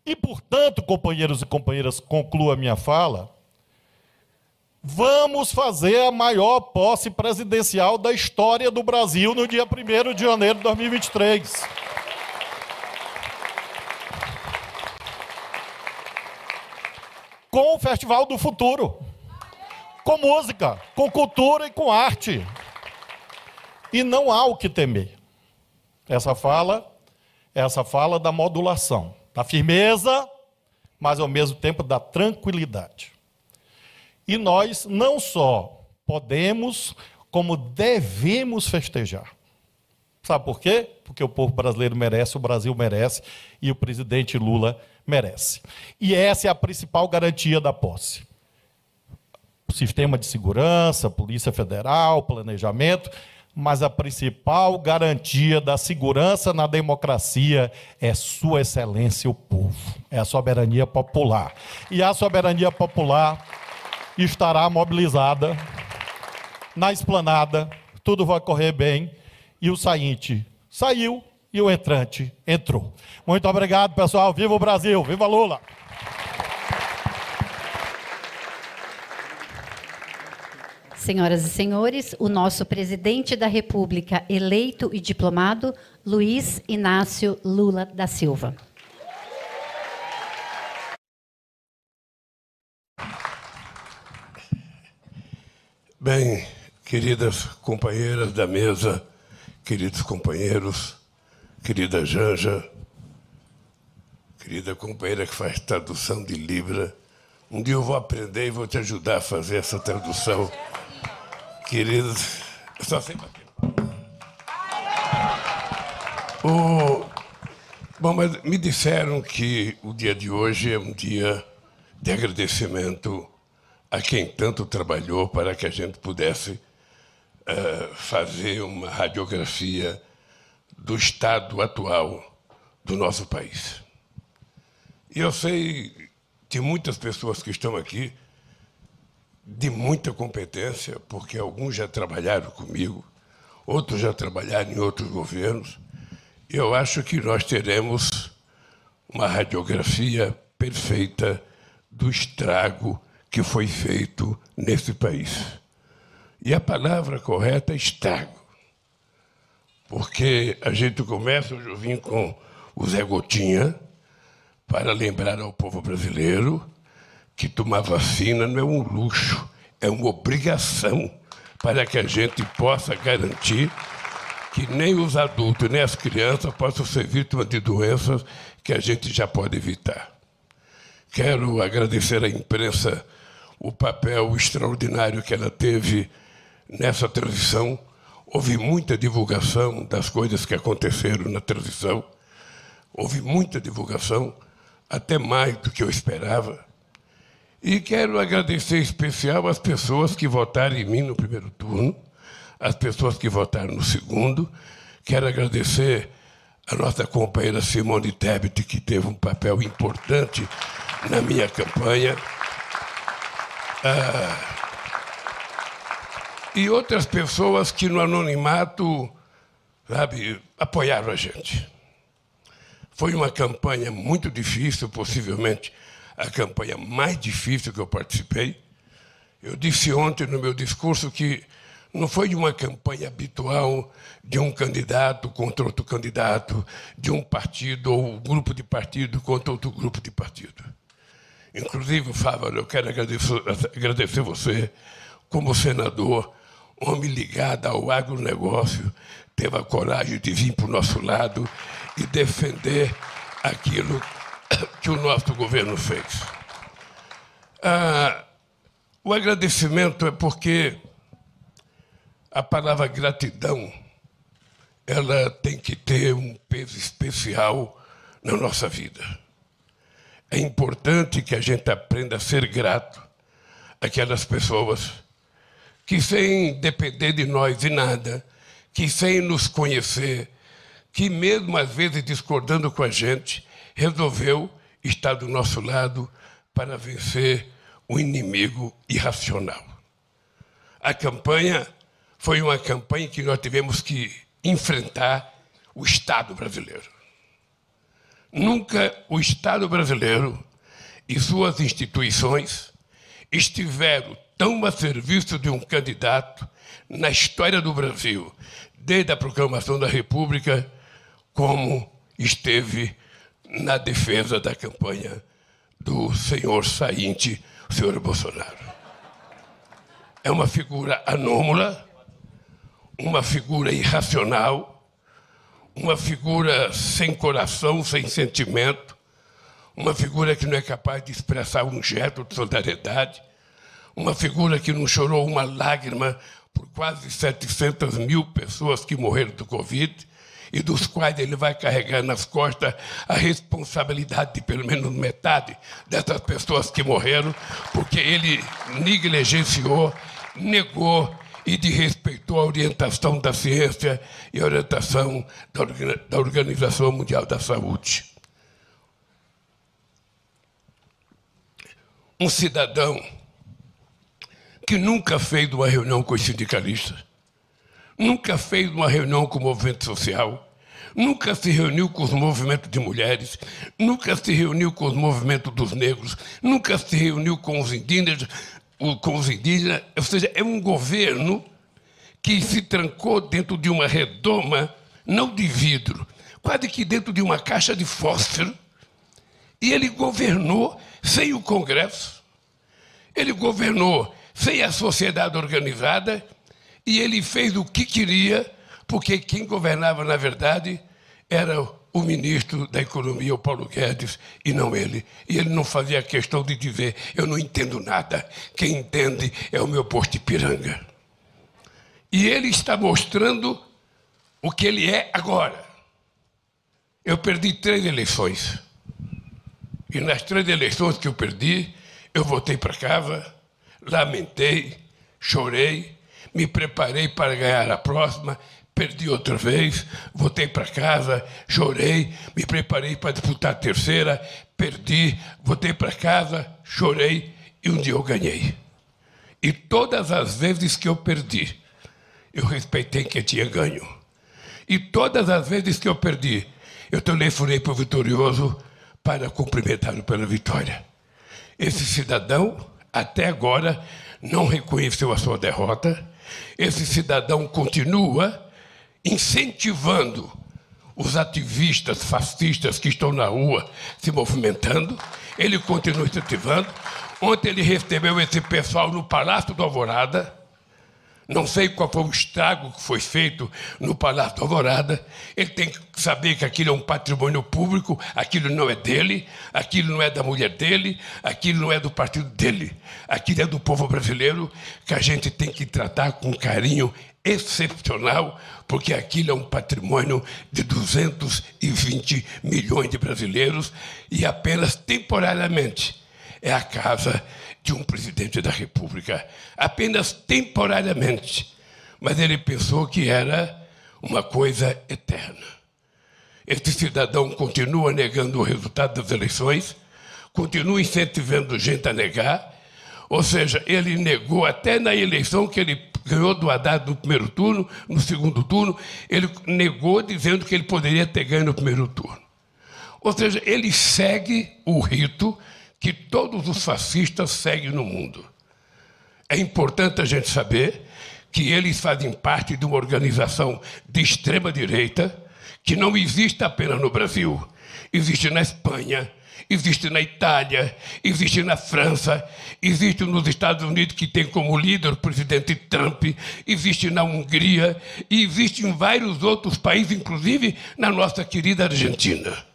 E, portanto, companheiros e companheiras, concluo a minha fala. Vamos fazer a maior posse presidencial da história do Brasil no dia 1 de janeiro de 2023. Com o Festival do Futuro. Com música, com cultura e com arte. E não há o que temer. Essa fala, essa fala da modulação da firmeza, mas ao mesmo tempo da tranquilidade. E nós não só podemos, como devemos festejar. Sabe por quê? Porque o povo brasileiro merece, o Brasil merece e o presidente Lula merece. E essa é a principal garantia da posse. Sistema de segurança, Polícia Federal, planejamento, mas a principal garantia da segurança na democracia é Sua Excelência, o povo, é a soberania popular. E a soberania popular estará mobilizada na esplanada, tudo vai correr bem, e o sainte saiu e o entrante entrou. Muito obrigado, pessoal. Viva o Brasil, viva Lula! Senhoras e senhores, o nosso presidente da República, eleito e diplomado, Luiz Inácio Lula da Silva. Bem, queridas companheiras da mesa, queridos companheiros, querida Janja, querida companheira que faz tradução de Libra, um dia eu vou aprender e vou te ajudar a fazer essa tradução queridos. Eu só sei bater o... Bom, mas me disseram que o dia de hoje é um dia de agradecimento a quem tanto trabalhou para que a gente pudesse uh, fazer uma radiografia do estado atual do nosso país. E eu sei de muitas pessoas que estão aqui de muita competência, porque alguns já trabalharam comigo, outros já trabalharam em outros governos. Eu acho que nós teremos uma radiografia perfeita do estrago que foi feito nesse país. E a palavra correta é estrago. Porque a gente começa, eu vim com o Zé Gotinha, para lembrar ao povo brasileiro que tomar vacina não é um luxo, é uma obrigação para que a gente possa garantir que nem os adultos nem as crianças possam ser vítimas de doenças que a gente já pode evitar. Quero agradecer à imprensa o papel extraordinário que ela teve nessa transição. Houve muita divulgação das coisas que aconteceram na transição. Houve muita divulgação, até mais do que eu esperava. E quero agradecer em especial as pessoas que votaram em mim no primeiro turno, as pessoas que votaram no segundo. Quero agradecer a nossa companheira Simone Tebet, que teve um papel importante na minha campanha. Ah, e outras pessoas que no anonimato, sabe, apoiaram a gente. Foi uma campanha muito difícil, possivelmente a campanha mais difícil que eu participei. Eu disse ontem no meu discurso que não foi uma campanha habitual de um candidato contra outro candidato, de um partido ou um grupo de partido contra outro grupo de partido. Inclusive, Fábio, eu quero agradecer, agradecer você, como senador, homem ligado ao agronegócio, teve a coragem de vir para o nosso lado e defender aquilo que o nosso governo fez. Ah, o agradecimento é porque a palavra gratidão ela tem que ter um peso especial na nossa vida. É importante que a gente aprenda a ser grato àquelas pessoas que, sem depender de nós de nada, que sem nos conhecer, que mesmo às vezes discordando com a gente, resolveu estar do nosso lado para vencer o inimigo irracional. A campanha foi uma campanha que nós tivemos que enfrentar o Estado brasileiro. Nunca o Estado brasileiro e suas instituições estiveram tão a serviço de um candidato na história do Brasil, desde a proclamação da República, como esteve na defesa da campanha do senhor sainte, o senhor Bolsonaro. É uma figura anômala, uma figura irracional, uma figura sem coração, sem sentimento, uma figura que não é capaz de expressar um gesto de solidariedade, uma figura que não chorou uma lágrima por quase 700 mil pessoas que morreram do Covid e dos quais ele vai carregar nas costas a responsabilidade de pelo menos metade dessas pessoas que morreram, porque ele negligenciou, negou e desrespeitou a orientação da ciência e a orientação da Organização Mundial da Saúde. Um cidadão que nunca fez uma reunião com os sindicalistas, nunca fez uma reunião com o movimento social, nunca se reuniu com os movimentos de mulheres, nunca se reuniu com os movimentos dos negros, nunca se reuniu com os indígenas, com os indígenas, ou seja, é um governo que se trancou dentro de uma redoma, não de vidro, quase que dentro de uma caixa de fósforo, e ele governou sem o Congresso, ele governou sem a sociedade organizada, e ele fez o que queria, porque quem governava, na verdade, era o ministro da Economia, o Paulo Guedes, e não ele. E ele não fazia questão de dizer: eu não entendo nada, quem entende é o meu posto de piranga. E ele está mostrando o que ele é agora. Eu perdi três eleições. E nas três eleições que eu perdi, eu voltei para casa, lamentei, chorei, me preparei para ganhar a próxima perdi outra vez, voltei para casa, chorei, me preparei para disputar a terceira, perdi, voltei para casa, chorei e um dia eu ganhei. E todas as vezes que eu perdi, eu respeitei quem tinha ganho. E todas as vezes que eu perdi, eu telefonei para o vitorioso para cumprimentá-lo pela vitória. Esse cidadão, até agora, não reconheceu a sua derrota. Esse cidadão continua incentivando os ativistas fascistas que estão na rua se movimentando. Ele continua incentivando. Ontem ele recebeu esse pessoal no Palácio do Alvorada não sei qual foi o estrago que foi feito no Palácio da Alvorada. Ele tem que saber que aquilo é um patrimônio público, aquilo não é dele, aquilo não é da mulher dele, aquilo não é do partido dele. Aquilo é do povo brasileiro que a gente tem que tratar com carinho excepcional, porque aquilo é um patrimônio de 220 milhões de brasileiros e apenas temporariamente é a casa de um presidente da República, apenas temporariamente. Mas ele pensou que era uma coisa eterna. Este cidadão continua negando o resultado das eleições, continua incentivando gente a negar, ou seja, ele negou até na eleição que ele ganhou do Haddad no primeiro turno, no segundo turno, ele negou dizendo que ele poderia ter ganho no primeiro turno. Ou seja, ele segue o rito que todos os fascistas seguem no mundo. É importante a gente saber que eles fazem parte de uma organização de extrema-direita que não existe apenas no Brasil, existe na Espanha, existe na Itália, existe na França, existe nos Estados Unidos, que tem como líder o presidente Trump, existe na Hungria e existe em vários outros países, inclusive na nossa querida Argentina.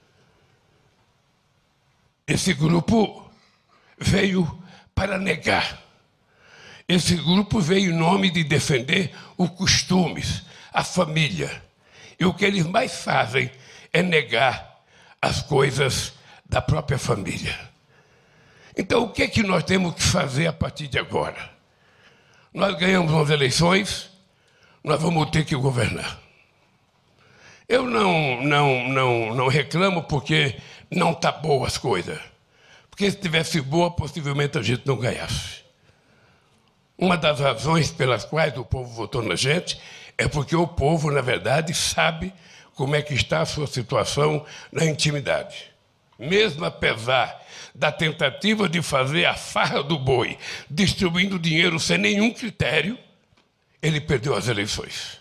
Esse grupo veio para negar. Esse grupo veio em nome de defender os costumes, a família. E o que eles mais fazem é negar as coisas da própria família. Então, o que é que nós temos que fazer a partir de agora? Nós ganhamos umas eleições, nós vamos ter que governar. Eu não, não, não, não reclamo porque não está boa as coisas. Porque se tivesse boa, possivelmente a gente não ganhasse. Uma das razões pelas quais o povo votou na gente é porque o povo, na verdade, sabe como é que está a sua situação na intimidade mesmo apesar da tentativa de fazer a farra do boi, distribuindo dinheiro sem nenhum critério, ele perdeu as eleições.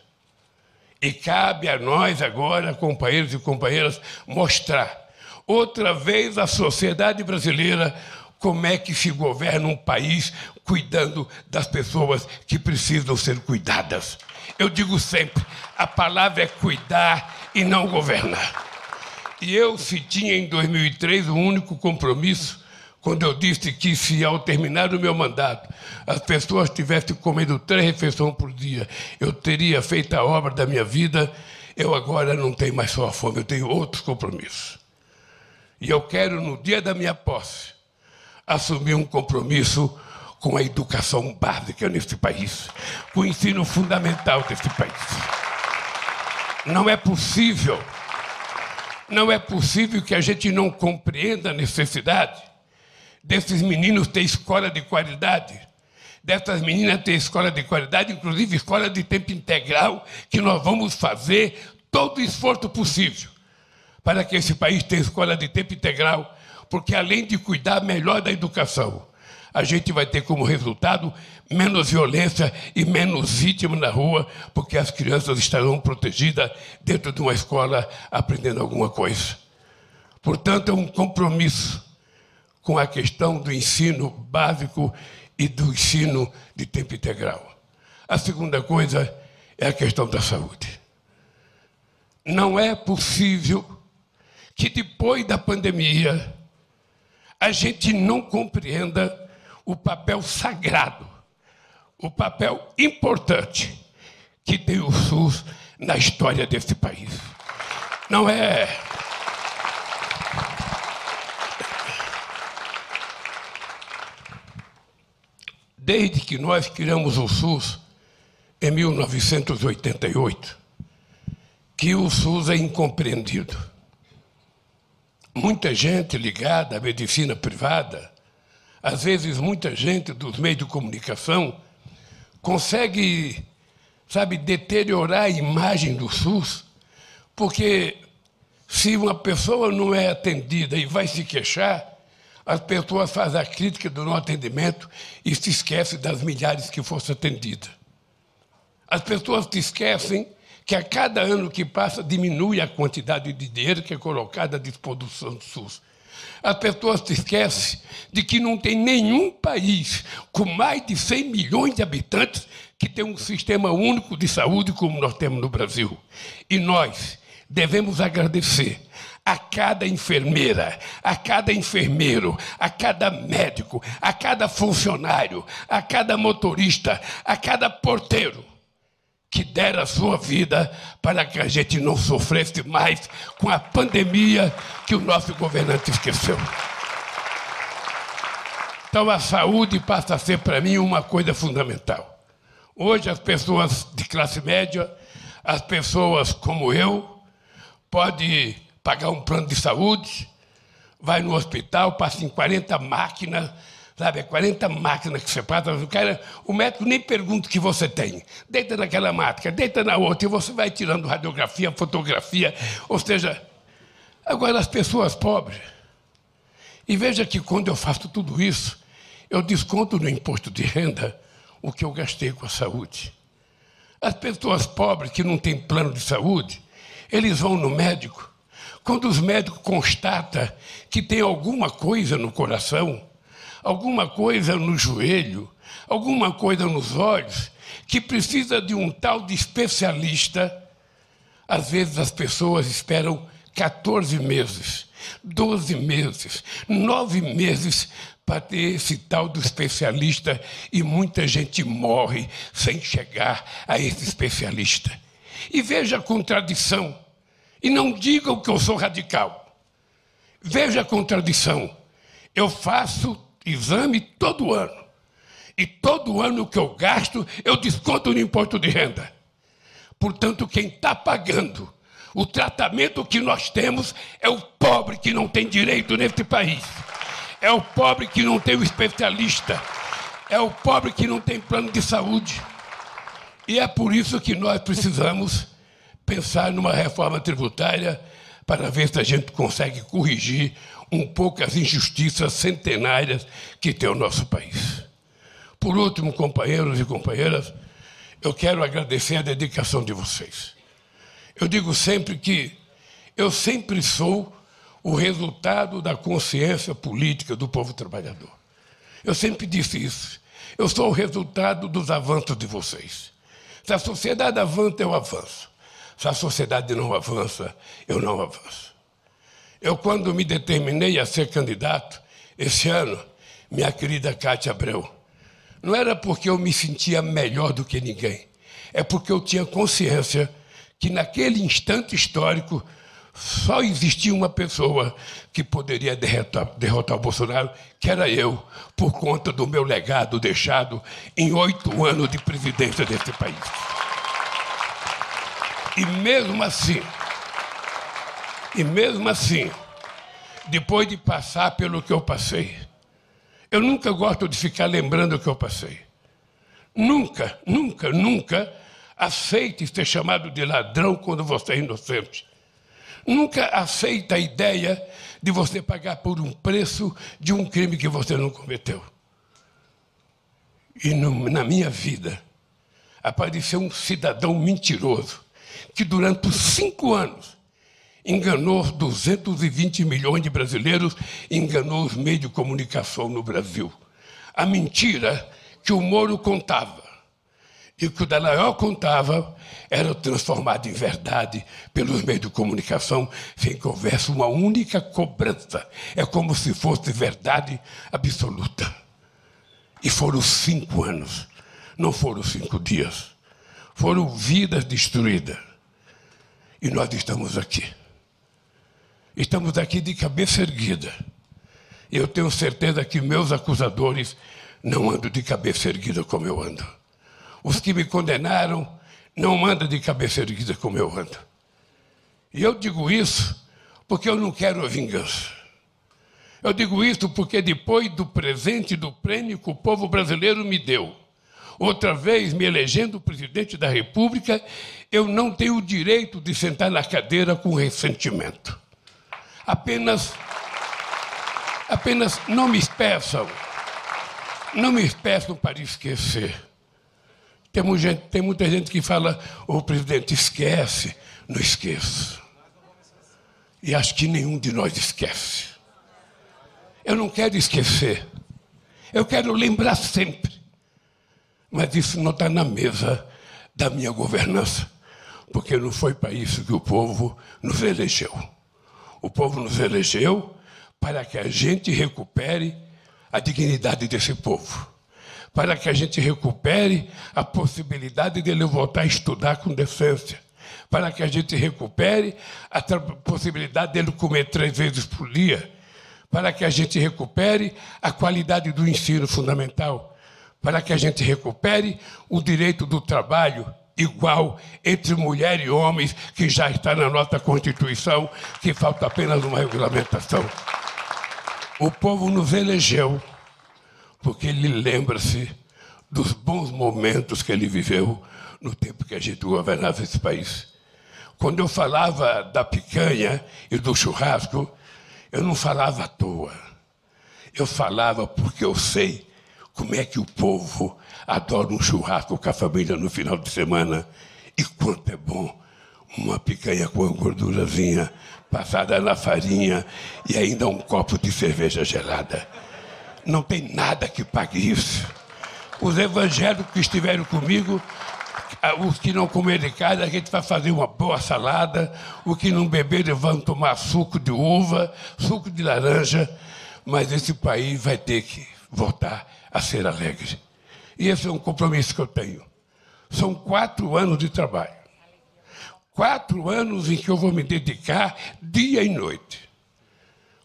E cabe a nós agora, companheiros e companheiras, mostrar outra vez à sociedade brasileira como é que se governa um país cuidando das pessoas que precisam ser cuidadas. Eu digo sempre, a palavra é cuidar e não governar. E eu, se tinha em 2003 o um único compromisso, quando eu disse que se ao terminar o meu mandato as pessoas tivessem comendo três refeições por dia, eu teria feito a obra da minha vida, eu agora não tenho mais só a fome, eu tenho outros compromissos. E eu quero, no dia da minha posse, assumir um compromisso com a educação básica nesse país, com o ensino fundamental desse país. Não é possível não é possível que a gente não compreenda a necessidade desses meninos ter escola de qualidade, dessas meninas ter escola de qualidade, inclusive escola de tempo integral, que nós vamos fazer todo o esforço possível para que esse país tenha escola de tempo integral, porque além de cuidar melhor da educação, a gente vai ter como resultado menos violência e menos vítima na rua, porque as crianças estarão protegidas dentro de uma escola aprendendo alguma coisa. Portanto, é um compromisso com a questão do ensino básico e do ensino de tempo integral. A segunda coisa é a questão da saúde. Não é possível que depois da pandemia a gente não compreenda o papel sagrado, o papel importante que tem o SUS na história desse país. Não é. Desde que nós criamos o SUS em 1988, que o SUS é incompreendido. Muita gente ligada à medicina privada às vezes muita gente dos meios de comunicação consegue, sabe, deteriorar a imagem do SUS, porque se uma pessoa não é atendida e vai se queixar, as pessoas fazem a crítica do não atendimento e se esquecem das milhares que fossem atendidas. As pessoas se esquecem que a cada ano que passa diminui a quantidade de dinheiro que é colocada à disposição do SUS. As pessoas se esquecem de que não tem nenhum país com mais de 100 milhões de habitantes que tem um sistema único de saúde como nós temos no Brasil. E nós devemos agradecer a cada enfermeira, a cada enfermeiro, a cada médico, a cada funcionário, a cada motorista, a cada porteiro que dera a sua vida para que a gente não sofresse mais com a pandemia que o nosso governante esqueceu. Então a saúde passa a ser para mim uma coisa fundamental. Hoje as pessoas de classe média, as pessoas como eu, podem pagar um plano de saúde, vai no hospital, passa em 40 máquinas, sabe, 40 máquinas que você passa, o, cara, o médico nem pergunta o que você tem. Deita naquela máquina, deita na outra, e você vai tirando radiografia, fotografia, ou seja, Agora, as pessoas pobres, e veja que quando eu faço tudo isso, eu desconto no imposto de renda o que eu gastei com a saúde. As pessoas pobres que não têm plano de saúde, eles vão no médico. Quando os médicos constatam que tem alguma coisa no coração, alguma coisa no joelho, alguma coisa nos olhos, que precisa de um tal de especialista, às vezes as pessoas esperam 14 meses, 12 meses, 9 meses para ter esse tal do especialista e muita gente morre sem chegar a esse especialista. E veja a contradição. E não digam que eu sou radical. Veja a contradição. Eu faço exame todo ano. E todo ano que eu gasto, eu desconto no imposto de renda. Portanto, quem está pagando o tratamento que nós temos é o pobre que não tem direito nesse país. É o pobre que não tem o especialista. É o pobre que não tem plano de saúde. E é por isso que nós precisamos pensar numa reforma tributária para ver se a gente consegue corrigir um pouco as injustiças centenárias que tem o nosso país. Por último, companheiros e companheiras, eu quero agradecer a dedicação de vocês. Eu digo sempre que eu sempre sou o resultado da consciência política do povo trabalhador. Eu sempre disse isso. Eu sou o resultado dos avanços de vocês. Se a sociedade avança, eu avanço. Se a sociedade não avança, eu não avanço. Eu, quando me determinei a ser candidato, esse ano, minha querida Cátia Abreu, não era porque eu me sentia melhor do que ninguém, é porque eu tinha consciência que naquele instante histórico só existia uma pessoa que poderia derrotar, derrotar o Bolsonaro, que era eu, por conta do meu legado deixado em oito anos de presidência desse país. E mesmo assim, e mesmo assim, depois de passar pelo que eu passei, eu nunca gosto de ficar lembrando o que eu passei. Nunca, nunca, nunca aceite ser chamado de ladrão quando você é inocente. Nunca aceita a ideia de você pagar por um preço de um crime que você não cometeu. E no, na minha vida apareceu um cidadão mentiroso que durante cinco anos enganou 220 milhões de brasileiros, enganou os meios de comunicação no Brasil. A mentira que o Moro contava e que o Dallagnol contava era transformado em verdade pelos meios de comunicação sem houvesse uma única cobrança. É como se fosse verdade absoluta. E foram cinco anos, não foram cinco dias. Foram vidas destruídas. E nós estamos aqui. Estamos aqui de cabeça erguida. Eu tenho certeza que meus acusadores não andam de cabeça erguida como eu ando. Os que me condenaram não andam de cabeça erguida como eu ando. E eu digo isso porque eu não quero a vingança. Eu digo isso porque depois do presente do prêmio que o povo brasileiro me deu, outra vez me elegendo presidente da República, eu não tenho o direito de sentar na cadeira com ressentimento. Apenas, apenas não me peçam, não me peçam para esquecer. Tem, gente, tem muita gente que fala, o presidente esquece, não esqueço. E acho que nenhum de nós esquece. Eu não quero esquecer. Eu quero lembrar sempre. Mas isso não está na mesa da minha governança. Porque não foi para isso que o povo nos elegeu. O povo nos elegeu para que a gente recupere a dignidade desse povo. Para que a gente recupere a possibilidade de ele voltar a estudar com decência, para que a gente recupere a possibilidade dele comer três vezes por dia, para que a gente recupere a qualidade do ensino fundamental, para que a gente recupere o direito do trabalho igual entre mulher e homens, que já está na nossa Constituição, que falta apenas uma regulamentação. O povo nos elegeu porque ele lembra-se dos bons momentos que ele viveu no tempo que a gente governava esse país. Quando eu falava da picanha e do churrasco, eu não falava à toa. Eu falava porque eu sei como é que o povo adora um churrasco com a família no final de semana e quanto é bom uma picanha com uma gordurazinha passada na farinha e ainda um copo de cerveja gelada. Não tem nada que pague isso. Os evangélicos que estiveram comigo, ah, os que não comerem carne, a gente vai fazer uma boa salada. Os que não beberem vão tomar suco de uva, suco de laranja. Mas esse país vai ter que voltar a ser alegre. E esse é um compromisso que eu tenho. São quatro anos de trabalho. Quatro anos em que eu vou me dedicar dia e noite.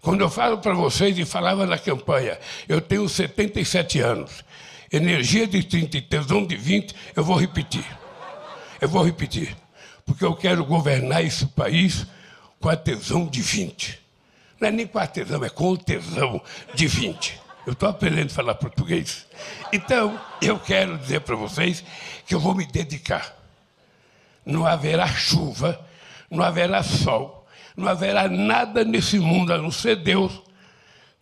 Quando eu falo para vocês e falava na campanha, eu tenho 77 anos, energia de 30 e tesão de 20, eu vou repetir. Eu vou repetir. Porque eu quero governar esse país com a tesão de 20. Não é nem com a tesão, é com o tesão de 20. Eu estou aprendendo a falar português. Então, eu quero dizer para vocês que eu vou me dedicar não haverá chuva, não haverá sol, não haverá nada nesse mundo a não ser Deus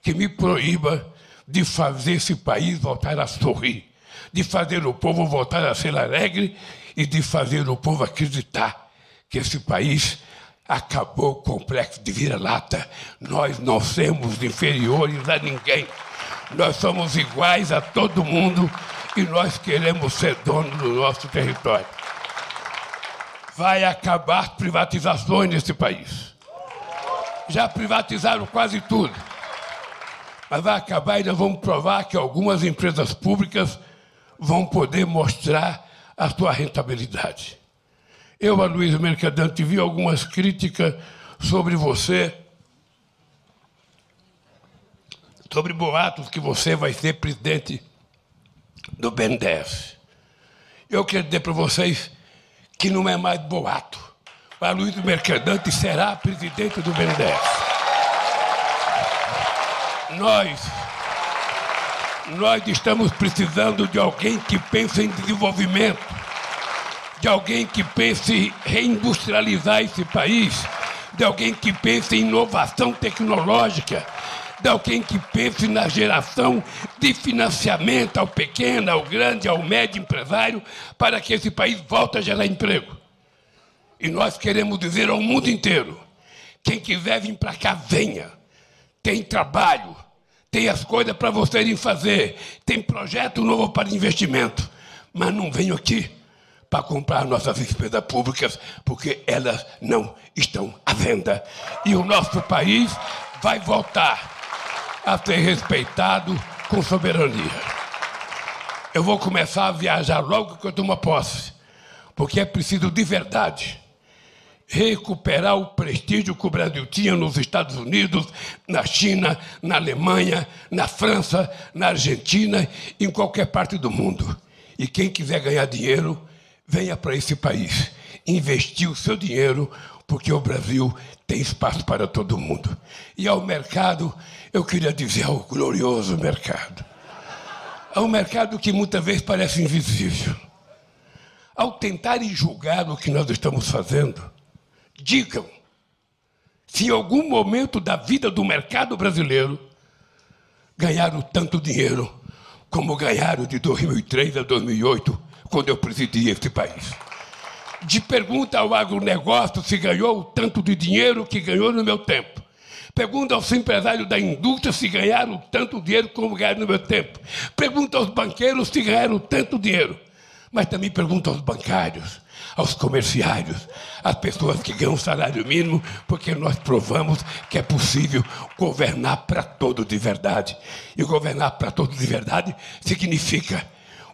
que me proíba de fazer esse país voltar a sorrir, de fazer o povo voltar a ser alegre e de fazer o povo acreditar que esse país acabou o complexo de vira-lata. Nós não somos inferiores a ninguém. Nós somos iguais a todo mundo e nós queremos ser donos do nosso território vai acabar privatizações nesse país. Já privatizaram quase tudo. Mas vai acabar e nós vamos provar que algumas empresas públicas vão poder mostrar a sua rentabilidade. Eu, a Luiz Mercadante, vi algumas críticas sobre você, sobre boatos que você vai ser presidente do BNDES. Eu quero dizer para vocês que não é mais boato. O Luiz Mercadante será presidente do BNDES. Nós, nós estamos precisando de alguém que pense em desenvolvimento, de alguém que pense em reindustrializar esse país, de alguém que pense em inovação tecnológica, de alguém que pense na geração de financiamento ao pequeno, ao grande, ao médio empresário, para que esse país volte a gerar emprego. E nós queremos dizer ao mundo inteiro: quem quiser vir para cá, venha. Tem trabalho, tem as coisas para vocês irem fazer, tem projeto novo para investimento. Mas não venham aqui para comprar nossas despesas públicas, porque elas não estão à venda. E o nosso país vai voltar a ser respeitado com soberania. Eu vou começar a viajar logo que eu tomo posse, porque é preciso de verdade recuperar o prestígio que o Brasil tinha nos Estados Unidos, na China, na Alemanha, na França, na Argentina, em qualquer parte do mundo. E quem quiser ganhar dinheiro, venha para esse país, investir o seu dinheiro, porque o Brasil tem espaço para todo mundo. E ao mercado, eu queria dizer ao glorioso mercado. Ao mercado que muitas vezes parece invisível. Ao tentarem julgar o que nós estamos fazendo, digam se em algum momento da vida do mercado brasileiro ganharam tanto dinheiro como ganharam de 2003 a 2008, quando eu presidi este país de pergunta ao agronegócio se ganhou o tanto de dinheiro que ganhou no meu tempo. Pergunta aos empresários da indústria se ganharam tanto dinheiro como ganharam no meu tempo. Pergunta aos banqueiros se ganharam tanto dinheiro. Mas também pergunta aos bancários, aos comerciários, às pessoas que ganham salário mínimo, porque nós provamos que é possível governar para todos de verdade. E governar para todos de verdade significa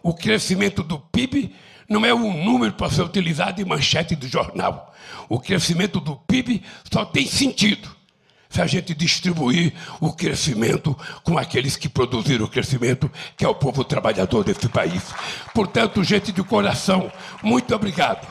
o crescimento do PIB não é um número para ser utilizado em manchete do jornal. O crescimento do PIB só tem sentido se a gente distribuir o crescimento com aqueles que produziram o crescimento, que é o povo trabalhador desse país. Portanto, gente de coração, muito obrigado.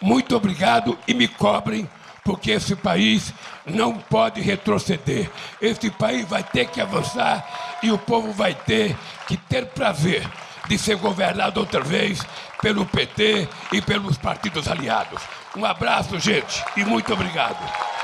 Muito obrigado e me cobrem, porque esse país não pode retroceder. Esse país vai ter que avançar e o povo vai ter que ter prazer de ser governado outra vez pelo PT e pelos partidos aliados. Um abraço, gente, e muito obrigado.